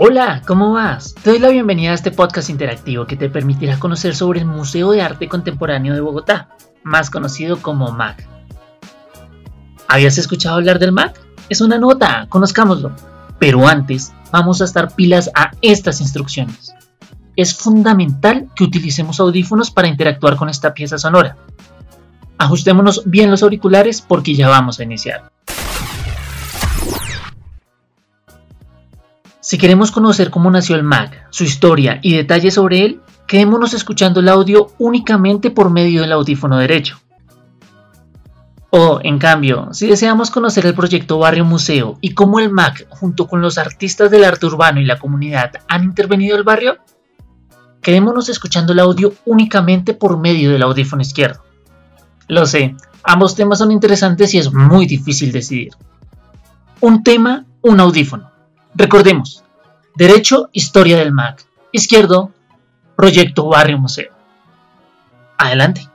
Hola, ¿cómo vas? Te doy la bienvenida a este podcast interactivo que te permitirá conocer sobre el Museo de Arte Contemporáneo de Bogotá, más conocido como MAC. ¿Habías escuchado hablar del MAC? Es una nota, conozcámoslo. Pero antes, vamos a estar pilas a estas instrucciones. Es fundamental que utilicemos audífonos para interactuar con esta pieza sonora. Ajustémonos bien los auriculares porque ya vamos a iniciar. Si queremos conocer cómo nació el Mac, su historia y detalles sobre él, quedémonos escuchando el audio únicamente por medio del audífono derecho. O, en cambio, si deseamos conocer el proyecto Barrio Museo y cómo el MAC, junto con los artistas del arte urbano y la comunidad, han intervenido el barrio, quedémonos escuchando el audio únicamente por medio del audífono izquierdo. Lo sé, ambos temas son interesantes y es muy difícil decidir. Un tema, un audífono. Recordemos, derecho, historia del MAC. Izquierdo, proyecto Barrio Museo. Adelante.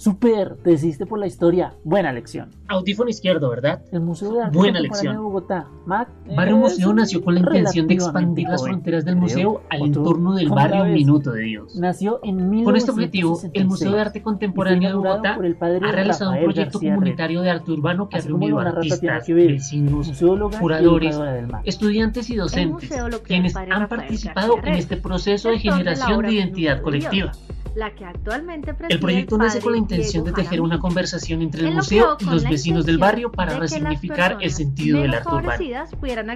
Super, te decidiste por la historia. Buena lección. Audífono izquierdo, ¿verdad? El Museo de Arte Buena lección. de Bogotá. Mac, Barrio Museo nació con la intención de expandir las fronteras del Creo, museo al entorno del ¿cómo la barrio? Minuto de Dios. Nació en Con este objetivo, el 1966 Museo de Arte Contemporáneo de Bogotá por el padre ha realizado un proyecto García comunitario de arte urbano que ha reunido artistas, vecinos, curadores, estudiantes y docentes, quienes han participado García en este proceso de generación de identidad de colectiva. La que actualmente preside El proyecto el nace con la intención de Diego tejer una Jaramillo. conversación entre el museo y los la vecinos del barrio para de resignificar el sentido del arte urbano.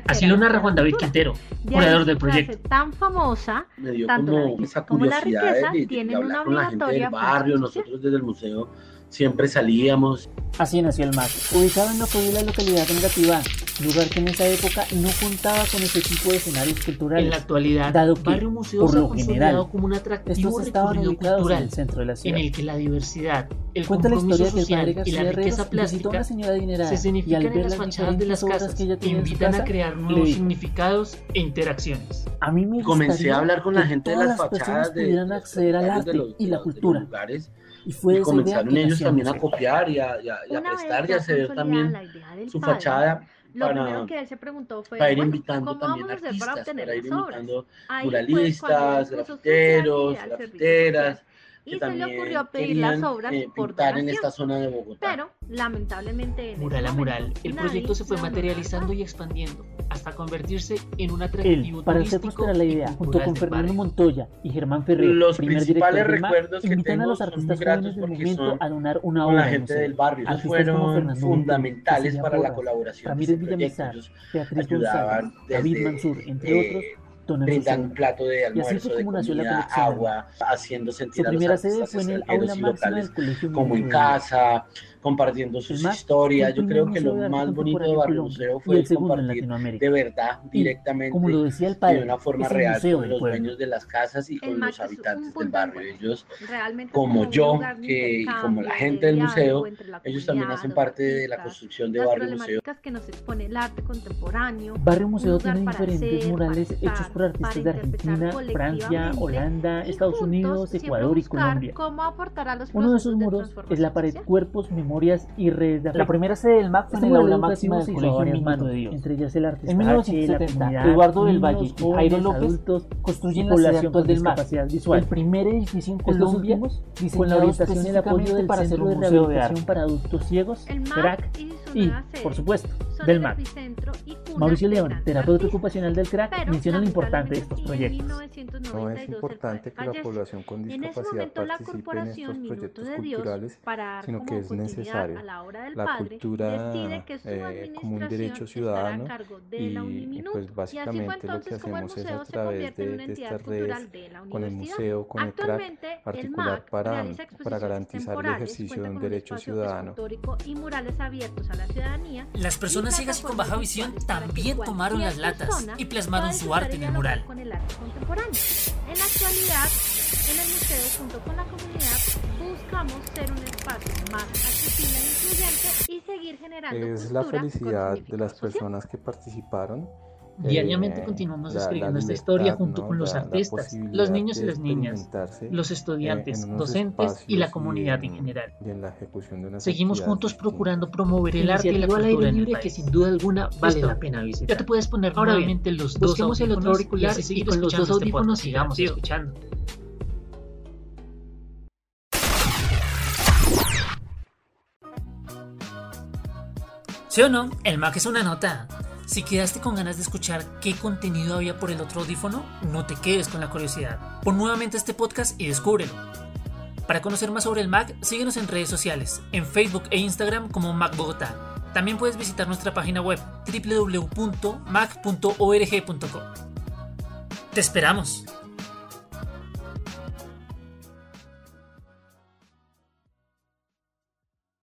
Así lo a narra Juan David. Quintero, De curador del proyecto. tan famosa, me dio Tanto la como belleza esa como la curiosidad riqueza de, de tienen hablar una con la gente obligatoria del barrio. Nosotros desde el museo siempre salíamos. Así nació el MAC, ubicado en lo que la localidad negativa, lugar que en esa época no contaba con ese tipo de escenarios culturales. En la actualidad, Dado que, Barrio Museo por lo general, como un atractivo Estos estaban ubicados en cultural el centro de la en ciudad. el que la diversidad, el Cuenta la compromiso que el social padre y la riqueza a plástica una señora adinerada se y al significan en ver las fachadas de las casas que ella que tenía en su invitan a casa, crear le nuevos significados e interacciones. a mí me Comencé a hablar con la que gente de las fachadas de, de- acceder al de arte los- y la de los cultura. lugares. Y fue y esa idea comenzaron ellos también a copiar y a, y a- y prestar y ya a ceder consolidada también su padre, fachada lo para- primero que él se preguntó fue, para ir bueno, invitando ¿cómo también vamos a hacer para artistas, obtener para ir invitando muralistas, grafiteros, grafiteras, que Y se le ocurrió pedir las obras eh, por pintar en donación. esta zona de Bogotá. Pero, lamentablemente, en Mural a mural, momento, el proyecto se fue materializando la y expandiendo hasta convertirse en un atractivo Él, para hacer turístico prosperar la idea, junto con Fernando. Montoya y Germán Ferrer, Los primer principales director recuerdos que invitan a tengo los son artistas gratos jóvenes del son a donar una obra la gente del barrio. Ellos Artistas fueron Fernando fundamentales para la colaboración de Ramírez este. Villamizar, Beatriz González, David Mansur, entre eh, otros, brindan un plato de almuerzo, de comida, agua, haciendo Su sentir a los primera sede artistas fue en el aula máxima del colegio como en casa, compartiendo sus historias. Yo creo que lo más bonito de Barrio Museo fue el segundo en compartir Latinoamérica. de verdad, Y, directamente, Como lo decía el y padre, de una forma real con los pueblo. dueños de las casas y El con los habitantes del de barrio. Ellos, como yo, que, y como la gente de del museo, ellos también hacen parte de la construcción de las Barrio Museo. problemáticas que nos expone el arte contemporáneo. Barrio Museo tiene diferentes hacer, murales hechos por artistas de Argentina, Francia, Holanda, Estados Unidos, Ecuador y Colombia. Uno de esos muros es la pared. Cuerpos, Memorias y Redes de La primera sede del MAC fue Este en el aula máxima del se hizo a Colegio Minuto de Dios. entre ellas el artista En H, 1970, la comunidad, Eduardo del Valle y jóvenes, Jairo López adultos construyen la sede población actual con del MAC. discapacidad visual. El primer edificio en Colombia últimos, con la orientación y el apoyo del para hacer Centro un de Rehabilitación para Adultos Ciegos, CRAC, y por supuesto, del cuna Mauricio León, terapeuta ocupacional del CRAC, Pero, menciona lo importante de estos proyectos. 1992 No es importante que la población con En ese discapacidad participe en estos proyectos de Dios, culturales, sino que es necesario. a la cultura decide que su eh, como un administración derecho ciudadano y, pues Y así fue básicamente lo que hacemos es a través de, de estas redes cultural de la con el museo, con el CRAC, articular para, para garantizar el ejercicio de un derecho ciudadano. escultórico y murales abiertos a la ciudadanía. Las personas ciegas y con baja visión también tomaron las latas y plasmaron su arte en el mural. Con el arte contemporáneo. En la actualidad, en el museo, junto con la comunidad, buscamos ser un espacio más accesible e incluyente y seguir generando Es la cultura felicidad de las personas que participaron Diariamente eh, continuamos la- la escribiendo esta historia junto ¿no? con los La- artistas, los niños y las niñas, los eh, estudiantes, docentes y la comunidad en en- general. y en la ejecución de unas Seguimos juntos procurando promover el arte y la cultura en el libre que sin duda alguna vale Listo. la pena visitar. Ya te puedes poner Ahora bien, los dos busquemos el otro auricular y con los dos este audífonos podcast sigamos escuchando. ¿Sí o no? El Mac es una nota. Si quedaste con ganas de escuchar qué contenido había por el otro audífono, no te quedes con la curiosidad. Pon nuevamente este podcast y descúbrelo. Para conocer más sobre el Mac, síguenos en redes sociales, en Facebook e Instagram como Mac Bogotá. También puedes visitar nuestra página web www.mac.org.co. ¡Te esperamos!